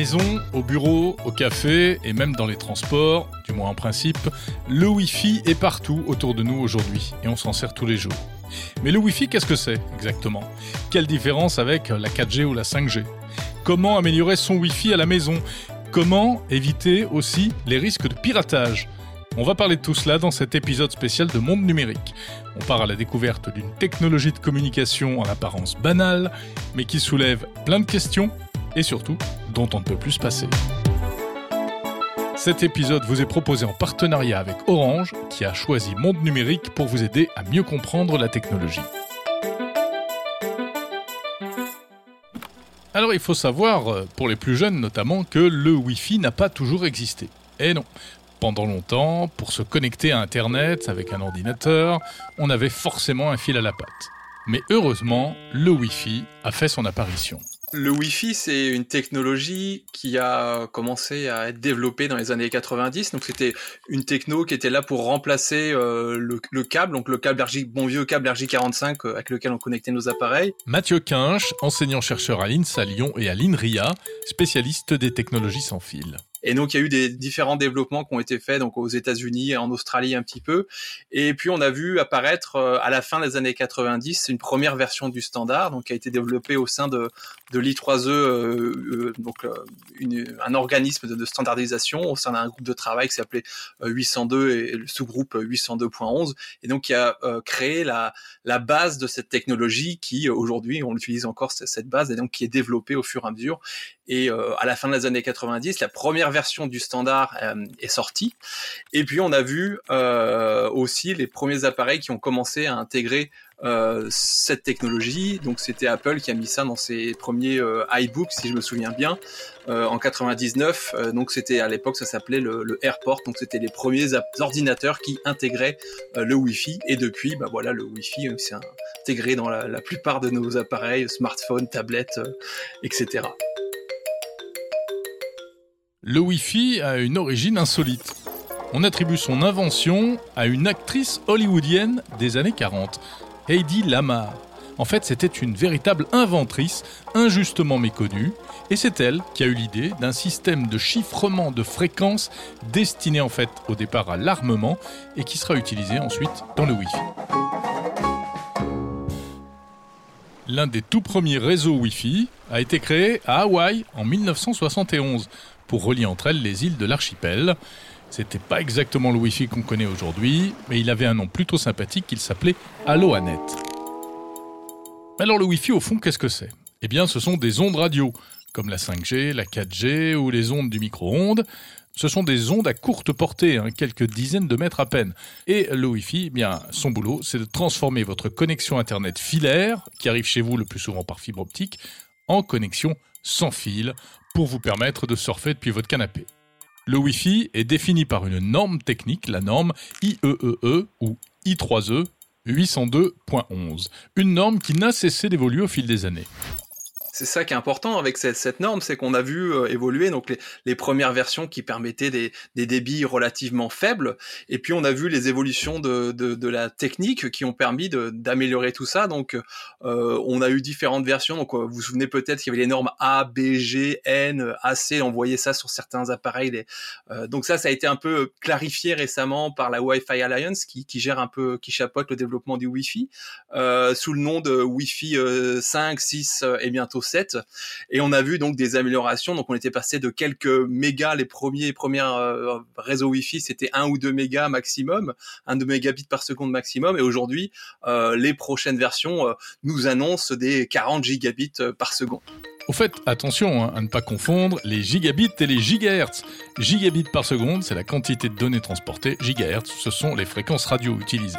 Maison, au bureau, au café et même dans les transports, du moins en principe, le Wi-Fi est partout autour de nous aujourd'hui et on s'en sert tous les jours. Mais le Wi-Fi, qu'est-ce que c'est exactement? Quelle différence avec la 4G ou la 5G Comment améliorer son Wi-Fi à la maison? Comment éviter aussi les risques de piratage? On va parler de tout cela dans cet épisode spécial de Monde Numérique. On part à la découverte d'une technologie de communication en apparence banale, mais qui soulève plein de questions et surtout dont on ne peut plus se passer. Cet épisode vous est proposé en partenariat avec Orange, qui a choisi Monde Numérique pour vous aider à mieux comprendre la technologie. Alors il faut savoir, euh, pour les plus jeunes notamment, que le Wi-Fi n'a pas toujours existé. Et non, pendant longtemps, pour se connecter à Internet avec un ordinateur, on avait forcément un fil à la patte. Mais heureusement, le Wi-Fi a fait son apparition. Le Wi-Fi, c'est une technologie qui a commencé à être développée dans les années 90. Donc, c'était une techno qui était là pour remplacer euh, le, câble, donc le câble RJ, bon vieux câble RJ45 euh, avec lequel on connectait nos appareils. Mathieu Quinche, enseignant-chercheur à l'INSA Lyon et à l'INRIA, spécialiste des technologies sans fil. Et donc il y a eu des différents développements qui ont été faits donc aux États-Unis et en Australie un petit peu. Et puis on a vu apparaître euh, à la fin des années 90 une première version du standard donc qui a été développée au sein de de l'I3E euh, euh, donc une, un organisme de, standardisation au sein d'un groupe de travail qui s'appelait 802 et le sous-groupe 802.11 et donc qui a créé la la base de cette technologie qui aujourd'hui on utilise encore cette base et donc qui est développée au fur et à mesure et euh, à la fin des années 90, la première version du standard euh, est sortie. Et puis on a vu euh, aussi les premiers appareils qui ont commencé à intégrer cette technologie. Donc c'était Apple qui a mis ça dans ses premiers iBooks, si je me souviens bien, en 99. donc c'était à l'époque ça s'appelait le, AirPort. Donc c'était les premiers ordinateurs qui intégraient le Wi-Fi. Et depuis, bah voilà, le Wi-Fi s'est intégré dans la, plupart de nos appareils, smartphones, tablettes, etc. Le Wi-Fi a une origine insolite. On attribue son invention à une actrice hollywoodienne des années 40, Heidi Lamar. En fait, c'était une véritable inventrice, injustement méconnue, et c'est elle qui a eu l'idée d'un système de chiffrement de fréquences destiné en fait au départ à l'armement et qui sera utilisé ensuite dans le Wi-Fi. L'un des tout premiers réseaux Wi-Fi a été créé à Hawaï en 1971 pour relier entre elles les îles de l'archipel. C'était pas exactement le Wi-Fi qu'on connaît aujourd'hui, mais il avait un nom plutôt sympathique, il s'appelait Alloanet. Alors le Wi-Fi au fond, qu'est-ce que c'est? Eh bien, ce sont des ondes radio, comme la 5G, la 4G ou les ondes du micro-ondes. Ce sont des ondes à courte portée, hein, quelques dizaines de mètres à peine. Et le Wi-Fi, eh bien, son boulot, c'est de transformer votre connexion Internet filaire, qui arrive chez vous le plus souvent par fibre optique, en connexion sans fil pour vous permettre de surfer depuis votre canapé. Le Wi-Fi est défini par une norme technique, la norme IEEE e ou I3E 802.11, une norme qui n'a cessé d'évoluer au fil des années c'est ça qui est important avec cette, cette norme, c'est qu'on a vu euh, évoluer donc les, les, premières versions qui permettaient des, des, débits relativement faibles, et puis on a vu les évolutions de, de, de la technique qui ont permis d'améliorer tout ça. Donc euh, on a eu différentes versions. Donc vous vous souvenez peut-être qu'il y avait les normes A, B, G, N, AC. On voyait ça sur certains appareils. Euh, donc ça, ça a été un peu clarifié récemment par la Wi-Fi Alliance qui, qui gère un peu, qui chapeaute le développement du Wi-Fi euh, sous le nom de Wi-Fi 5, 6 et bientôt et on a vu donc des améliorations. Donc on était passé de quelques mégas, les premiers euh, réseaux Wi-Fi, c'était 1 ou 2 mégas maximum, 1 2 mégabits par seconde maximum. Et aujourd'hui, euh, les prochaines versions euh, nous annoncent des 40 gigabits par seconde. Au fait, attention hein, à ne pas confondre les gigabits et les gigahertz. Gigabits par seconde, c'est la quantité de données transportées. Gigahertz, ce sont les fréquences radio utilisées.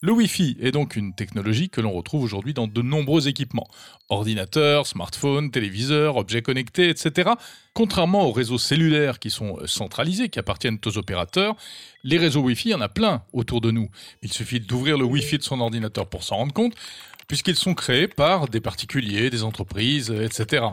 Le Wi-Fi est donc une technologie que l'on retrouve aujourd'hui dans de nombreux équipements. Ordinateurs, smartphones, téléviseurs, objets connectés, etc. Contrairement aux réseaux cellulaires qui sont euh, centralisés, qui appartiennent aux opérateurs, les réseaux Wi-Fi, il y en a plein autour de nous. Il suffit d'ouvrir le Wi-Fi de son ordinateur pour s'en rendre compte, puisqu'ils sont créés par des particuliers, des entreprises, etc.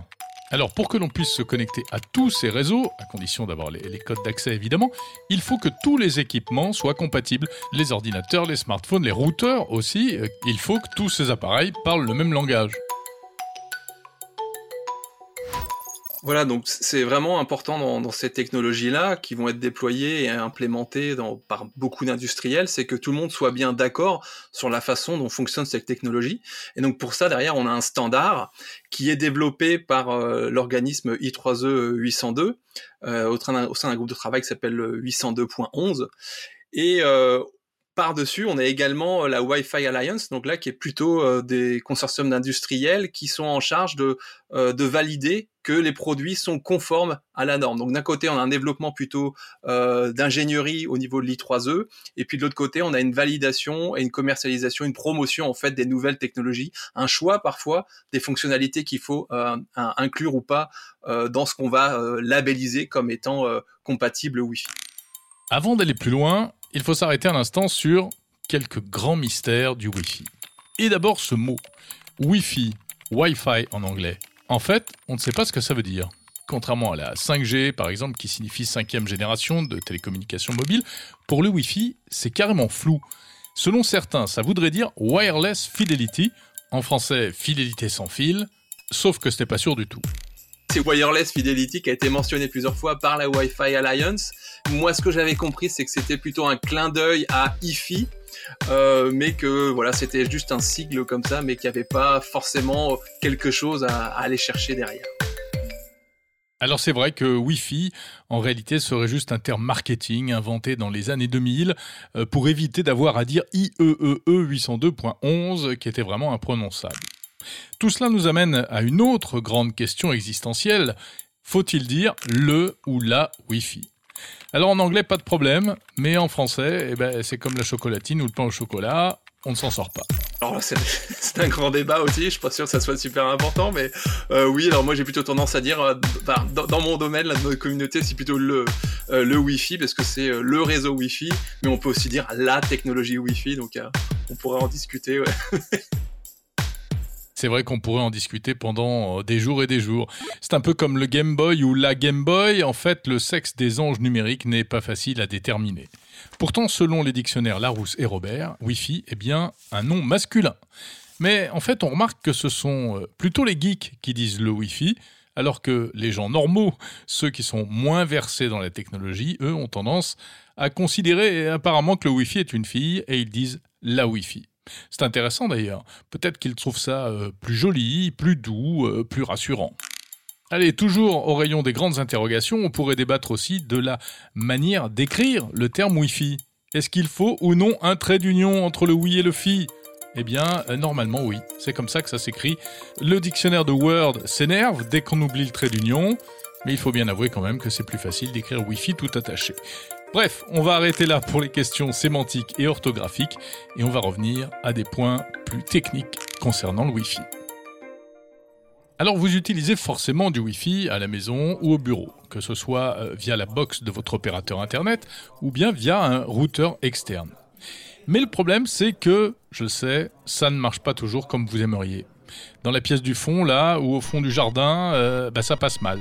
Alors pour que l'on puisse se connecter à tous ces réseaux, à condition d'avoir les, codes d'accès évidemment, il faut que tous les équipements soient compatibles. Les ordinateurs, les smartphones, les routeurs aussi, euh, il faut que tous ces appareils parlent le même langage. Voilà, donc c'est vraiment important dans, dans ces technologies-là qui vont être déployées et implémentées dans, par beaucoup d'industriels, c'est que tout le monde soit bien d'accord sur la façon dont fonctionne cette technologie. Et donc pour ça, derrière, on a un standard qui est développé par euh, l'organisme I3E 802 euh, au, au, sein d'un groupe de travail qui s'appelle 802.11. Et euh, par-dessus, on a également euh, la Wi-Fi Alliance, donc là qui est plutôt euh, des consortiums d'industriels qui sont en charge de, euh, de valider que les produits sont conformes à la norme. Donc d'un côté, on a un développement plutôt d'ingénierie au niveau de l'I3E, et puis de l'autre côté, on a une validation et une commercialisation, une promotion en fait des nouvelles technologies, un choix parfois des fonctionnalités qu'il faut inclure ou pas dans ce qu'on va labelliser comme étant compatible Wi-Fi. Avant d'aller plus loin, il faut s'arrêter un instant sur quelques grands mystères du Wi-Fi. Et d'abord ce mot, Wi-Fi, Wi-Fi en anglais. En fait, on ne sait pas ce que ça veut dire. Contrairement à la 5G, par exemple, qui signifie cinquième génération de télécommunications mobiles, pour le Wi-Fi, c'est carrément flou. Selon certains, ça voudrait dire Wireless Fidelity, en français fidélité sans fil, sauf que ce n'est pas sûr du tout c'est Wireless Fidelity qui a été mentionné plusieurs fois par la Wi-Fi Alliance. Moi, ce que j'avais compris, c'est que c'était plutôt un clin d'œil à IFI, euh, mais que voilà, c'était juste un sigle comme ça, mais qu'il n'y avait pas forcément quelque chose à, aller chercher derrière. Alors c'est vrai que Wi-Fi, en réalité, serait juste un terme marketing inventé dans les années 2000 euh, pour éviter d'avoir à dire IEEE 802.11 e qui était vraiment imprononçable. Tout cela nous amène à une autre grande question existentielle. Faut-il dire le ou la Wi-Fi? Alors en anglais, pas de problème, mais en français, eh ben, c'est comme la chocolatine ou le pain au chocolat, on ne s'en sort pas. Alors c'est un grand débat aussi, je suis pas sûr que ça soit super important, mais euh, oui, alors moi j'ai plutôt tendance à dire, euh, dans, mon domaine, notre communauté, c'est plutôt le, euh, le Wi-Fi, parce que c'est le réseau Wi-Fi, mais on peut aussi dire la technologie Wi-Fi, donc on pourrait en discuter. Ouais. C'est vrai qu'on pourrait en discuter pendant euh, des jours et des jours. C'est un peu comme le Game Boy ou la Game Boy. En fait, le sexe des anges numériques n'est pas facile à déterminer. Pourtant, selon les dictionnaires Larousse et Robert, Wi-Fi est bien un nom masculin. Mais en fait, on remarque que ce sont euh, plutôt les geeks qui disent le Wi-Fi, alors que les gens normaux, ceux qui sont moins versés dans la technologie, eux, ont tendance à considérer apparemment que le Wi-Fi est une fille et ils disent la Wi-Fi. C'est intéressant d'ailleurs. Peut-être qu'ils trouvent ça euh, plus joli, plus doux, euh, plus rassurant. Allez, toujours au rayon des grandes interrogations, on pourrait débattre aussi de la manière d'écrire le terme Wi-Fi. Est-ce qu'il faut ou non un trait d'union entre le oui et le fi? Eh bien, euh, normalement oui. C'est comme ça que ça s'écrit. Le dictionnaire de Word s'énerve dès qu'on oublie le trait d'union, mais il faut bien avouer quand même que c'est plus facile d'écrire Wi-Fi tout attaché. Bref, on va arrêter là pour les questions sémantiques et orthographiques et on va revenir à des points plus techniques concernant le Wi-Fi. Alors vous utilisez forcément du Wi-Fi à la maison ou au bureau, que ce soit euh, via la box de votre opérateur Internet ou bien via un routeur externe. Mais le problème c'est que, je sais, ça ne marche pas toujours comme vous aimeriez. Dans la pièce du fond, là, ou au fond du jardin, euh, bah, ça passe mal.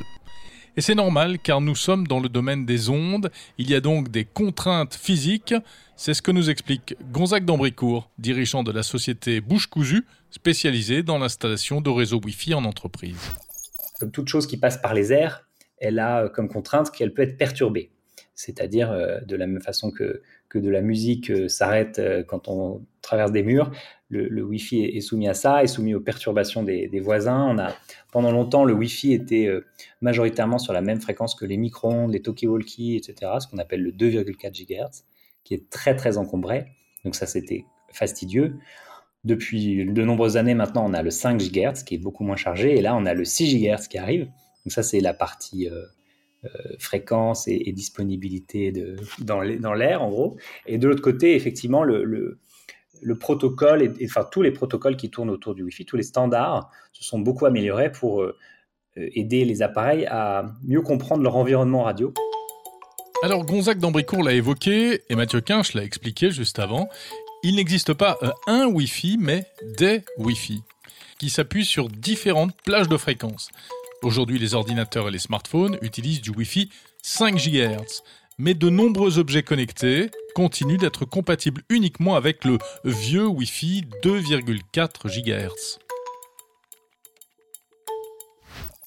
Et c'est normal car nous sommes dans le domaine des ondes, il y a donc des contraintes physiques, c'est ce que nous explique Gonzague d'Ambricourt, dirigeant de la société Bouche Cousue, spécialisée dans l'installation de réseaux Wi-Fi en entreprise. Comme toute chose qui passe par les airs, elle a comme contrainte qu'elle peut être perturbée. C'est-à-dire euh, de la même façon que, que de la musique euh, s'arrête euh, quand on traverse des murs, le, Wi-Fi est, soumis à ça, est soumis aux perturbations des, voisins. On a, pendant longtemps, le Wi-Fi était euh, majoritairement sur la même fréquence que les micro-ondes, les talkie-walkie, etc., ce qu'on appelle le 2,4 GHz, qui est très très encombré. Donc ça, c'était fastidieux. Depuis de nombreuses années maintenant, on a le 5 GHz qui est beaucoup moins chargé, et là, on a le 6 GHz qui arrive. Donc ça, c'est la partie euh, euh, fréquence et, disponibilité dans l'air, en gros. Et de l'autre côté, effectivement, le protocole, et, enfin tous les protocoles qui tournent autour du Wi-Fi, tous les standards se sont beaucoup améliorés pour euh, euh, aider les appareils à mieux comprendre leur environnement radio. Alors Gonzague d'Ambricourt l'a évoqué et Mathieu Quinch l'a expliqué juste avant. Il n'existe pas euh, un Wi-Fi, mais des Wi-Fi qui s'appuient sur différentes plages de fréquences. Aujourd'hui, les ordinateurs et les smartphones utilisent du Wi-Fi 5 GHz, mais de nombreux objets connectés continuent d'être compatibles uniquement avec le vieux Wi-Fi 2,4 GHz.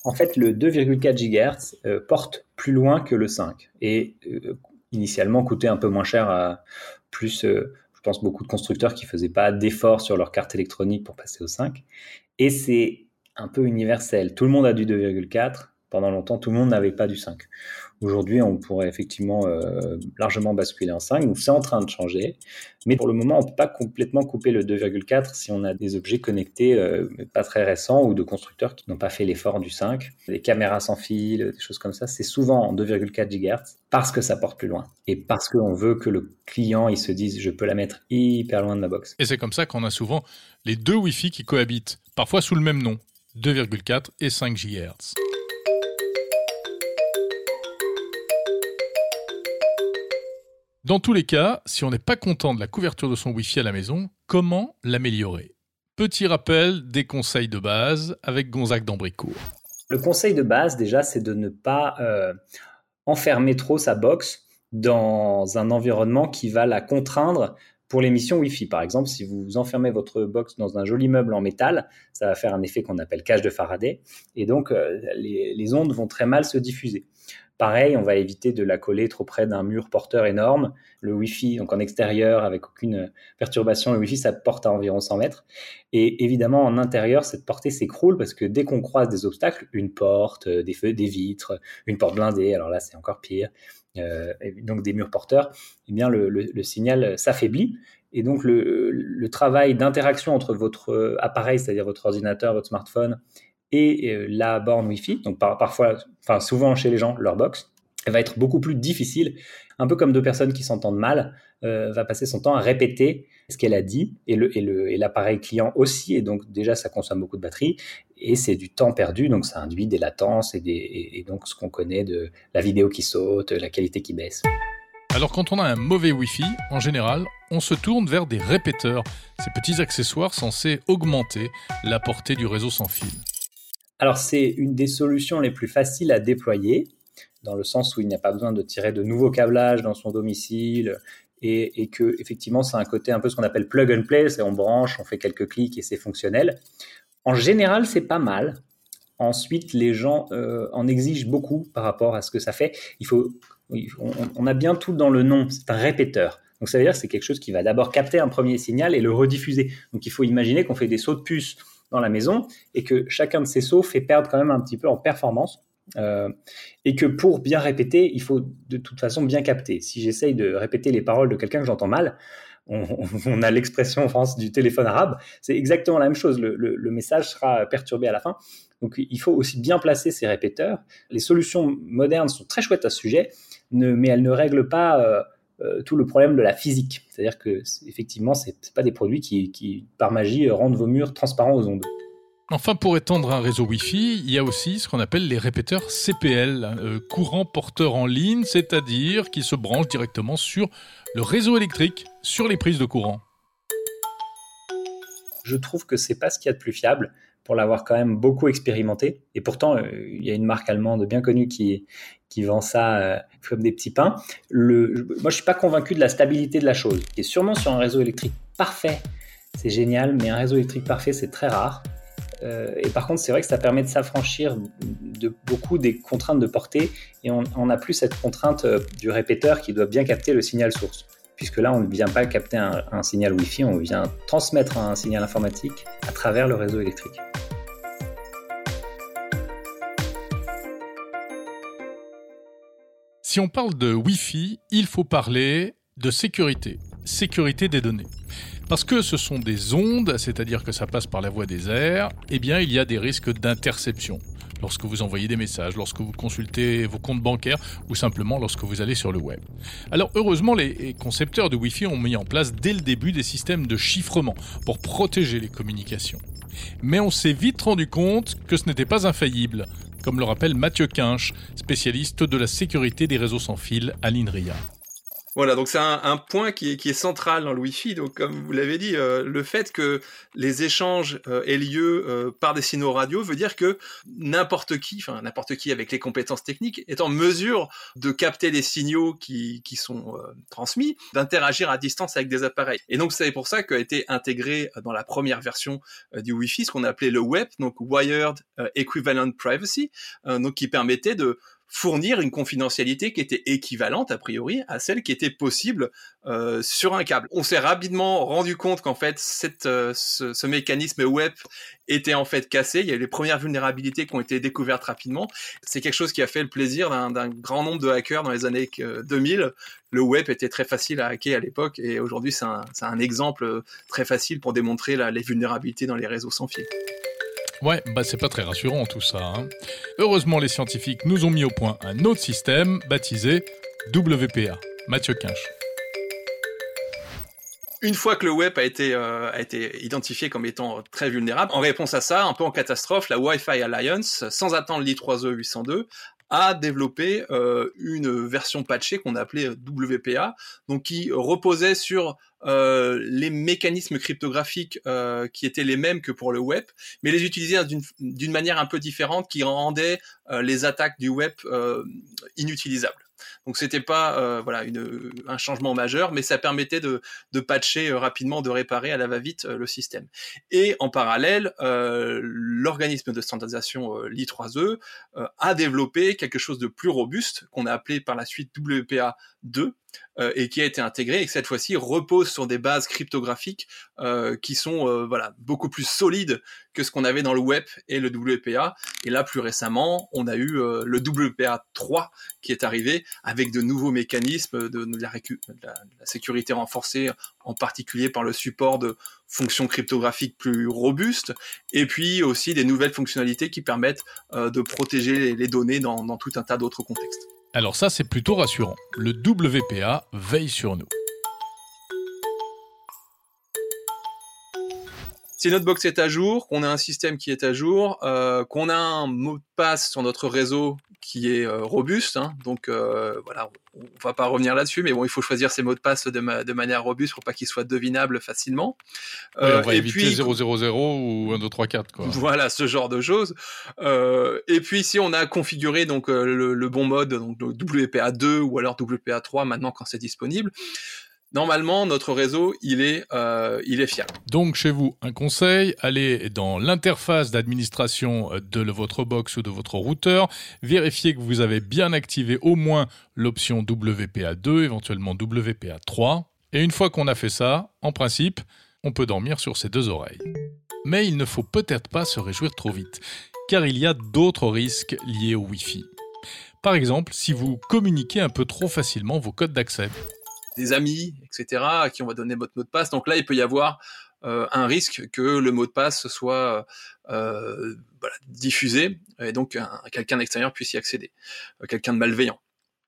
En fait, le 2,4 GHz euh, porte plus loin que le 5 et euh, initialement coûtait un peu moins cher à plus, euh, je pense, beaucoup de constructeurs qui faisaient pas d'efforts sur leur carte électronique pour passer au 5. Et c'est un peu universel. Tout le monde a du 2,4. Pendant longtemps, tout le monde n'avait pas du 5. Aujourd'hui, on pourrait effectivement euh, largement basculer en 5, donc c'est en train de changer. Mais pour le moment, on ne peut pas complètement couper le 2,4 si on a des objets connectés euh, pas très récents ou de constructeurs qui n'ont pas fait l'effort du 5. Les caméras sans fil, des choses comme ça, c'est souvent en 2,4 GHz parce que ça porte plus loin et parce qu'on veut que le client il se dise je peux la mettre hyper loin de ma box. Et c'est comme ça qu'on a souvent les deux Wi-Fi qui cohabitent, parfois sous le même nom, 2,4 et 5 GHz. Dans tous les cas, si on n'est pas content de la couverture de son Wi-Fi à la maison, comment l'améliorer? Petit rappel des conseils de base avec Gonzague d'Ambricourt. Le conseil de base, déjà, c'est de ne pas euh, enfermer trop sa box dans un environnement qui va la contraindre pour l'émission Wi-Fi. Par exemple, si vous enfermez votre box dans un joli meuble en métal, ça va faire un effet qu'on appelle cage de Faraday, et donc euh, les, les ondes vont très mal se diffuser. Pareil, on va éviter de la coller trop près d'un mur porteur énorme. Le Wi-Fi, donc en extérieur, avec aucune perturbation, le Wi-Fi, ça porte à environ 100 mètres. Et évidemment, en intérieur, cette portée s'écroule parce que dès qu'on croise des obstacles, une porte, euh, des feux, des vitres, une porte blindée, alors là, c'est encore pire, euh, donc des murs porteurs, eh bien, le, signal s'affaiblit. Et donc, le travail d'interaction entre votre appareil, c'est-à-dire votre ordinateur, votre smartphone, et euh, la borne Wi-Fi, donc parfois, enfin souvent chez les gens, leur box, elle va être beaucoup plus difficile. Un peu comme deux personnes qui s'entendent mal, euh, va passer son temps à répéter ce qu'elle a dit et l'appareil client aussi. Et donc déjà ça consomme beaucoup de batterie et c'est du temps perdu. Donc ça induit des latences et, donc ce qu'on connaît de la vidéo qui saute, la qualité qui baisse. Alors quand on a un mauvais Wi-Fi, en général, on se tourne vers des répéteurs, ces petits accessoires censés augmenter la portée du réseau sans fil. Alors c'est une des solutions les plus faciles à déployer, dans le sens où il n'y a pas besoin de tirer de nouveaux câblages dans son domicile, et, que effectivement c'est un côté un peu ce qu'on appelle plug and play, c'est on branche, on fait quelques clics et c'est fonctionnel. En général, c'est pas mal. Ensuite, les gens euh, en exigent beaucoup par rapport à ce que ça fait. Il faut, on, on a bien tout dans le nom. C'est un répéteur. Donc ça veut dire que c'est quelque chose qui va d'abord capter un premier signal et le rediffuser. Donc il faut imaginer qu'on fait des sauts de puce dans la maison et que chacun de ces sauts fait perdre quand même un petit peu en performance. Euh, et que pour bien répéter, il faut de toute façon bien capter. Si j'essaye de répéter les paroles de quelqu'un que j'entends mal, on, a l'expression en France du téléphone arabe, c'est exactement la même chose. Le, message sera perturbé à la fin. Donc il faut aussi bien placer ces répéteurs. Les solutions modernes sont très chouettes à ce sujet, mais elles ne règlent pas euh, euh, tout le problème de la physique. C'est-à-dire que effectivement, c'est pas des produits qui, qui, par magie, rendent vos murs transparents aux ondes. Enfin, pour étendre un réseau Wi-Fi, il y a aussi ce qu'on appelle les répéteurs CPL, euh, courant porteur en ligne, c'est-à-dire qui se branchent directement sur le réseau électrique, sur les prises de courant. Je trouve que c'est pas ce qu'il y a de plus fiable pour l'avoir quand même beaucoup expérimenté. Et pourtant, euh, il y a une marque allemande bien connue qui, qui vend ça euh, comme des petits pains. Le, moi, je suis pas convaincu de la stabilité de la chose. Et sûrement sur un réseau électrique parfait, c'est génial, mais un réseau électrique parfait, c'est très rare. Euh, et par contre, c'est vrai que ça permet de s'affranchir de beaucoup des contraintes de portée, et on n'a plus cette contrainte du répéteur qui doit bien capter le signal source. Puisque là, on ne vient pas capter un, signal Wi-Fi, on vient transmettre un signal informatique à travers le réseau électrique. Si on parle de Wi-Fi, il faut parler de sécurité, sécurité des données. Parce que ce sont des ondes, c'est-à-dire que ça passe par la voie des airs, eh bien il y a des risques d'interception lorsque vous envoyez des messages, lorsque vous consultez vos comptes bancaires ou simplement lorsque vous allez sur le web. Alors heureusement, les concepteurs de Wi-Fi ont mis en place dès le début des systèmes de chiffrement pour protéger les communications. Mais on s'est vite rendu compte que ce n'était pas infaillible, comme le rappelle Mathieu Quinche, spécialiste de la sécurité des réseaux sans fil à l'INRIA. Voilà, donc c'est un, point qui est, central dans le Wi-Fi. Donc, comme vous l'avez dit, euh, le fait que les échanges euh, aient lieu euh, par des signaux radio veut dire que n'importe qui, enfin n'importe qui avec les compétences techniques, est en mesure de capter les signaux qui, sont transmis, d'interagir à distance avec des appareils. Et donc, c'est pour ça qu'a été intégré dans la première version du Wi-Fi ce qu'on appelait le WEP, donc Wired Equivalent Privacy, donc qui permettait de fournir une confidentialité qui était équivalente a priori à celle qui était possible euh, sur un câble. On s'est rapidement rendu compte qu'en fait euh, ce, mécanisme web était en fait cassé. Il y a eu les premières vulnérabilités qui ont été découvertes rapidement. C'est quelque chose qui a fait le plaisir d'un grand nombre de hackers dans les années 2000. Le web était très facile à hacker à l'époque et aujourd'hui c'est un, exemple très facile pour démontrer les vulnérabilités dans les réseaux sans fil. Ouais, bah c'est pas très rassurant tout ça. Hein. Heureusement, les scientifiques nous ont mis au point un autre système baptisé WPA. Mathieu Quinche. Une fois que le web a été, euh, a été identifié comme étant très vulnérable, en réponse à ça, un peu en catastrophe, la Wi-Fi Alliance, sans attendre l'I3E 802, a développé euh, une version patchée qu'on appelait WPA, donc qui reposait sur euh, les mécanismes cryptographiques euh, qui étaient les mêmes que pour le web, mais les utilisait d'une manière un peu différente qui rendait euh, les attaques du web inutilisables. Donc c'était pas euh, un changement majeur, mais ça permettait de, patcher euh, rapidement, de réparer à la va-vite euh, le système. Et en parallèle, l'organisme de standardisation l'I3E a développé quelque chose de plus robuste qu'on a appelé par la suite WPA 2 euh, et qui a été intégré et qui cette fois-ci repose sur des bases cryptographiques euh, qui sont euh, voilà beaucoup plus solides que ce qu'on avait dans le web et le WPA. Et là, plus récemment, on a eu le WPA 3 qui est arrivé avec de nouveaux mécanismes de, la, sécurité renforcée, en particulier par le support de fonctions cryptographiques plus robustes, et puis aussi des nouvelles fonctionnalités qui permettent de protéger les, données dans tout un tas d'autres contextes. Alors ça, c'est plutôt rassurant. Le WPA veille sur nous. Si notre box est à jour, qu'on a un système qui est à jour, euh, qu'on a un mot de passe sur notre réseau qui est euh, robuste, hein, donc euh, voilà, on va pas revenir là-dessus, mais bon, il faut choisir ces mots de passe de, de manière robuste pour pas qu'ils soient devinables facilement. Oui, on va et éviter puis 000 ou 1, 2, 3, 4, quoi. Voilà, ce genre de choses. et puis si on a configuré donc le, le, bon mode, donc WPA2 ou alors WPA3 maintenant quand c'est disponible, normalement, notre réseau, il est, euh, il est fiable. Donc, chez vous, un conseil, allez dans l'interface d'administration de votre box ou de votre routeur, vérifiez que vous avez bien activé au moins l'option WPA2, éventuellement WPA3. Et une fois qu'on a fait ça, en principe, on peut dormir sur ses deux oreilles. Mais il ne faut peut-être pas se réjouir trop vite, car il y a d'autres risques liés au Wi-Fi. Par exemple, si vous communiquez un peu trop facilement vos codes d'accès des amis, etc., à qui on va donner votre mot de passe. Donc là, il peut y avoir euh, un risque que le mot de passe soit euh, voilà, diffusé et donc quelqu'un d'extérieur puisse y accéder, euh, quelqu'un de malveillant.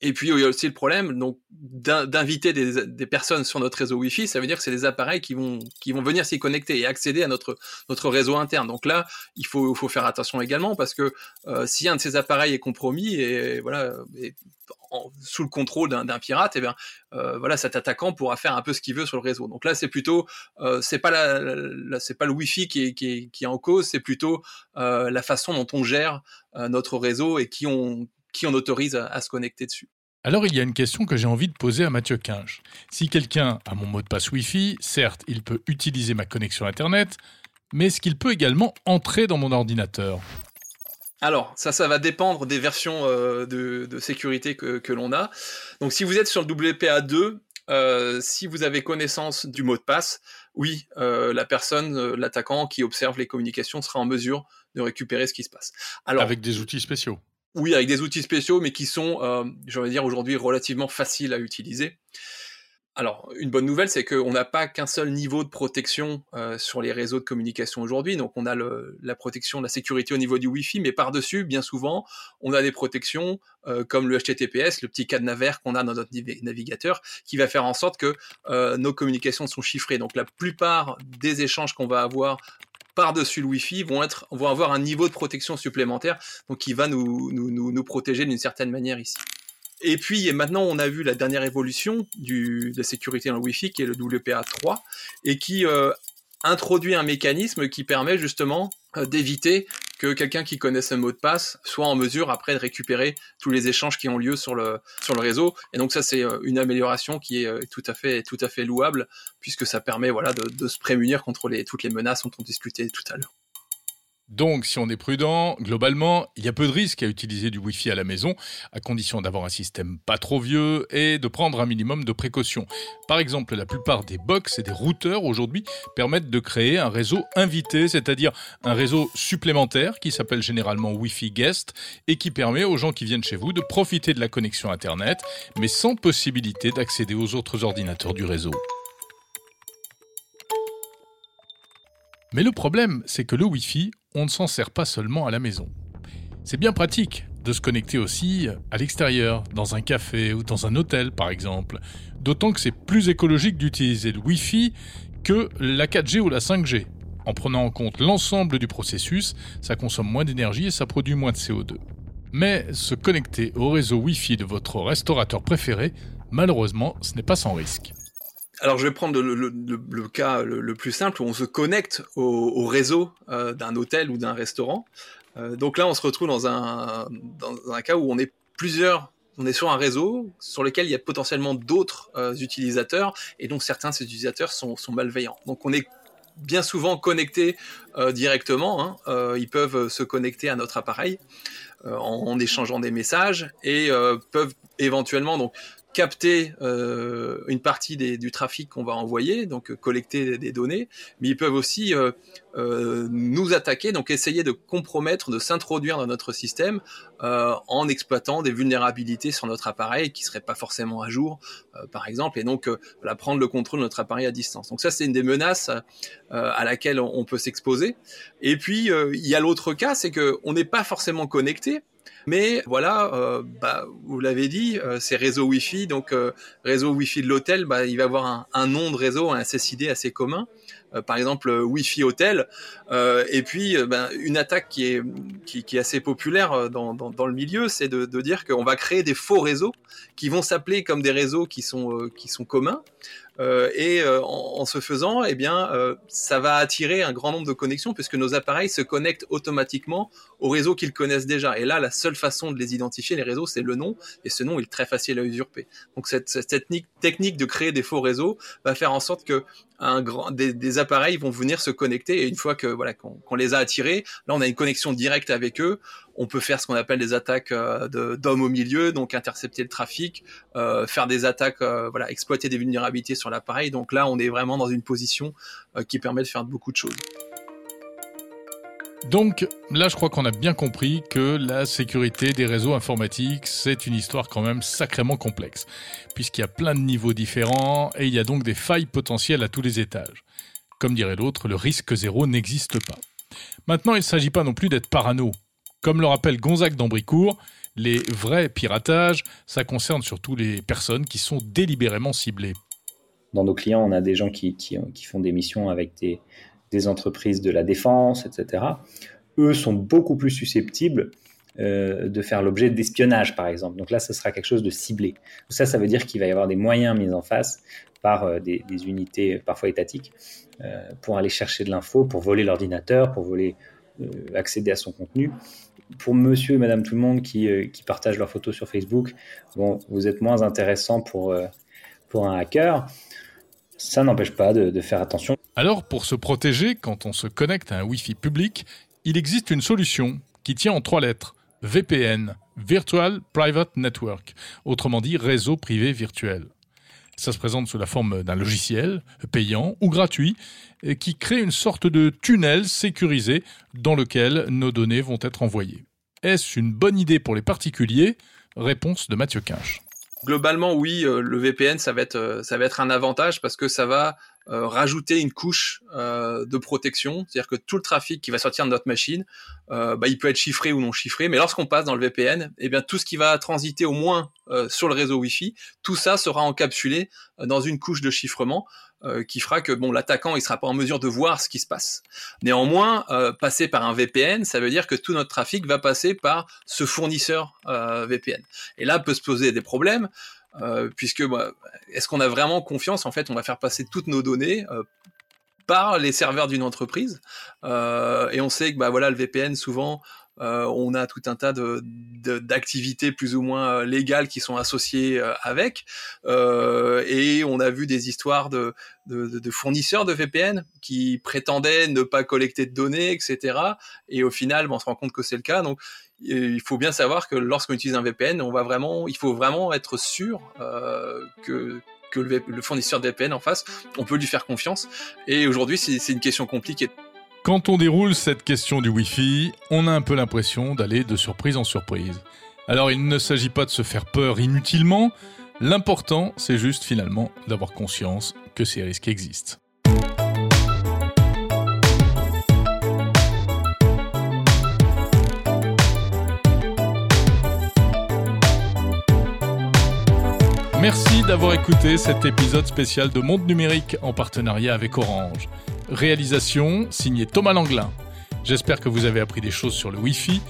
Et puis il y a aussi le problème donc d'inviter des, des, personnes sur notre réseau Wi-Fi, ça veut dire que c'est des appareils qui vont qui vont venir s'y connecter et accéder à notre notre réseau interne. Donc là, il faut faut faire attention également parce que euh, si un de ces appareils est compromis et voilà et sous le contrôle d'un pirate, et eh bien euh, voilà cet attaquant pourra faire un peu ce qu'il veut sur le réseau. Donc là, c'est plutôt euh, c'est pas la, la c'est pas le Wi-Fi qui est, qui est, qui est en cause, c'est plutôt euh, la façon dont on gère euh, notre réseau et qui on qui on autorise à, se connecter dessus. Alors il y a une question que j'ai envie de poser à Mathieu Quinge. Si quelqu'un a mon mot de passe Wi-Fi, certes, il peut utiliser ma connexion Internet, mais est-ce qu'il peut également entrer dans mon ordinateur? Alors, ça, ça va dépendre des versions euh, de, sécurité que, l'on a. Donc, si vous êtes sur le WPA2, euh, si vous avez connaissance du mot de passe, oui, euh, la personne, l'attaquant qui observe les communications sera en mesure de récupérer ce qui se passe. Alors, avec des outils spéciaux oui, avec des outils spéciaux, mais qui sont, euh, je dire aujourd'hui, relativement faciles à utiliser. Alors, une bonne nouvelle, c'est qu'on n'a pas qu'un seul niveau de protection euh, sur les réseaux de communication aujourd'hui. Donc, on a la protection, la sécurité au niveau du Wi-Fi, mais par-dessus, bien souvent, on a des protections euh, comme le HTTPS, le petit cadenas vert qu'on a dans notre navigateur, qui va faire en sorte que euh, nos communications sont chiffrées. Donc, la plupart des échanges qu'on va avoir par-dessus le Wi-Fi vont, être, avoir un niveau de protection supplémentaire, donc qui va nous, protéger d'une certaine manière ici. Et puis maintenant, on a vu la dernière évolution de la sécurité dans le Wi-Fi, qui est le WPA3, et qui euh, introduit un mécanisme qui permet justement euh, d'éviter que quelqu'un qui connaisse un mot de passe soit en mesure après de récupérer tous les échanges qui ont lieu sur le réseau. Et donc ça c'est euh, une amélioration qui est tout à fait tout à fait louable puisque ça permet voilà de, de se prémunir contre les, toutes les menaces dont on discutait tout à l'heure. Donc, si on est prudent, globalement, il y a peu de risques à utiliser du Wi-Fi à la maison, à condition d'avoir un système pas trop vieux et de prendre un minimum de précautions. Par exemple, la plupart des box et des routeurs aujourd'hui permettent de créer un réseau invité, c'est-à-dire un réseau supplémentaire qui s'appelle généralement Wi-Fi Guest et qui permet aux gens qui viennent chez vous de profiter de la connexion Internet, mais sans possibilité d'accéder aux autres ordinateurs du réseau. Mais le problème, c'est que le Wi-Fi, on ne s'en sert pas seulement à la maison. C'est bien pratique de se connecter aussi à l'extérieur, dans un café ou dans un hôtel par exemple. D'autant que c'est plus écologique d'utiliser le Wi-Fi que la 4G ou la 5G. En prenant en compte l'ensemble du processus, ça consomme moins d'énergie et ça produit moins de CO2. Mais se connecter au réseau Wi-Fi de votre restaurateur préféré, malheureusement, ce n'est pas sans risque. Alors je vais prendre le, cas le, plus simple où on se connecte au, réseau euh, d'un hôtel ou d'un restaurant. Euh, donc là, on se retrouve dans un, dans un cas où on est plusieurs on est sur un réseau sur lequel il y a potentiellement d'autres euh, utilisateurs et donc certains de ces utilisateurs sont, malveillants. Donc on est bien souvent connecté directement. Hein. ils peuvent se connecter à notre appareil en, en, échangeant des messages et peuvent éventuellement donc capter euh, une partie du trafic qu'on va envoyer, donc euh, collecter des données, mais ils peuvent aussi euh, nous attaquer, donc essayer de compromettre, de s'introduire dans notre système en exploitant des vulnérabilités sur notre appareil qui seraient pas forcément à jour, par exemple, et donc voilà, prendre le contrôle de notre appareil à distance. Donc ça, c'est une des menaces à laquelle on, peut s'exposer. Et puis il y a l'autre cas, c'est que on n'est pas forcément connecté, mais voilà, euh, bah, vous l'avez dit, euh, c'est réseau Wi-Fi, donc euh, réseau Wi-Fi de l'hôtel, bah, il va avoir un, un, nom de réseau, un SSID assez commun. Euh, par exemple Wi-Fi hôtel. Euh, et puis, ben, une attaque qui est, qui, qui est assez populaire dans, dans, dans le milieu, c'est de, de, dire qu'on va créer des faux réseaux qui vont s'appeler comme des réseaux qui sont, qui sont communs. Euh, et euh, en, ce faisant, eh bien, euh, ça va attirer un grand nombre de connexions puisque nos appareils se connectent automatiquement au réseau qu'ils connaissent déjà. Et là, la seule façon de les identifier, les réseaux, c'est le nom, et ce nom est très facile à usurper. Donc cette, technique, de créer des faux réseaux va faire en sorte que des, appareils vont venir se connecter et une fois que voilà qu'on les a attirés, là on a une connexion directe avec eux. On peut faire ce qu'on appelle des attaques euh, d'hommes au milieu, donc intercepter le trafic, euh, faire des attaques, euh, exploiter des vulnérabilités sur l'appareil. Donc là, on est vraiment dans une position qui permet de faire beaucoup de choses. Donc là, je crois qu'on a bien compris que la sécurité des réseaux informatiques, c'est une histoire quand même sacrément complexe, puisqu'il y a plein de niveaux différents et il y a donc des failles potentielles à tous les étages. Comme dirait l'autre, le risque zéro n'existe pas. Maintenant, il ne s'agit pas non plus d'être parano. Comme le rappelle Gonzague d'Ambricourt, les vrais piratages, ça concerne surtout les personnes qui sont délibérément ciblées. Dans nos clients, on a des gens qui, font des missions avec des, entreprises de la défense, etc., eux sont beaucoup plus susceptibles euh, de faire l'objet d'espionnage, par exemple. Donc là, ce sera quelque chose de ciblé. Ça, ça veut dire qu'il va y avoir des moyens mis en face par euh, des, unités parfois étatiques euh, pour aller chercher de l'info, pour voler l'ordinateur, pour voler, accéder à son contenu. Pour monsieur et madame tout le monde qui, qui partagent leurs photos sur Facebook, bon, vous êtes moins intéressant pour, pour un hacker. Ça n'empêche pas de faire attention. Alors, pour se protéger quand on se connecte à un Wi-Fi public, il existe une solution qui tient en trois lettres. VPN, Virtual Private Network, autrement dit réseau privé virtuel. Ça se présente sous la forme d'un logiciel payant ou gratuit qui crée une sorte de tunnel sécurisé dans lequel nos données vont être envoyées. Est-ce une bonne idée pour les particuliers? Réponse de Mathieu Quinche. Globalement, oui, euh, le VPN, ça va être, euh, ça va être un avantage parce que ça va euh, rajouter une couche de protection, c'est-à-dire que tout le trafic qui va sortir de notre machine, bah, il peut être chiffré ou non chiffré, mais lorsqu'on passe dans le VPN, eh bien tout ce qui va transiter au moins sur le réseau Wi-Fi, tout ça sera encapsulé dans une couche de chiffrement euh, qui fera que bon l'attaquant il sera pas en mesure de voir ce qui se passe. Néanmoins, euh, passer par un VPN, ça veut dire que tout notre trafic va passer par ce fournisseur euh, VPN. Et là peut se poser des problèmes puisque bah, est-ce qu'on a vraiment confiance? En fait, on va faire passer toutes nos données par les serveurs d'une entreprise et on sait que bah voilà le VPN souvent euh, on a tout un tas de, d'activités plus ou moins euh, légales qui sont associées euh, avec. et on a vu des histoires de, de, fournisseurs de VPN qui prétendaient ne pas collecter de données, etc. Et au final, on se rend compte que c'est le cas. Donc, il faut bien savoir que lorsqu'on utilise un VPN, on va vraiment, il faut vraiment être sûr que que le, le, fournisseur de VPN en face, on peut lui faire confiance. Et aujourd'hui, c'est une question compliquée. Quand on déroule cette question du Wi-Fi, on a un peu l'impression d'aller de surprise en surprise. Alors il ne s'agit pas de se faire peur inutilement, l'important c'est juste finalement d'avoir conscience que ces risques existent. Merci d'avoir écouté cet épisode spécial de Monde Numérique en partenariat avec Orange. Réalisation signé Thomas Langlin. J'espère que vous avez appris des choses sur le Wi-Fi.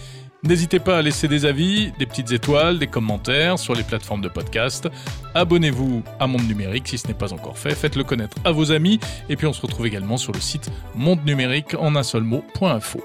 N'hésitez pas à laisser des avis, des petites étoiles, des commentaires sur les plateformes de podcast. Abonnez-vous à Monde Numérique si ce n'est pas encore fait. Faites-le connaître à vos amis. Et puis on se retrouve également sur le site monde numérique en un seul mot.info.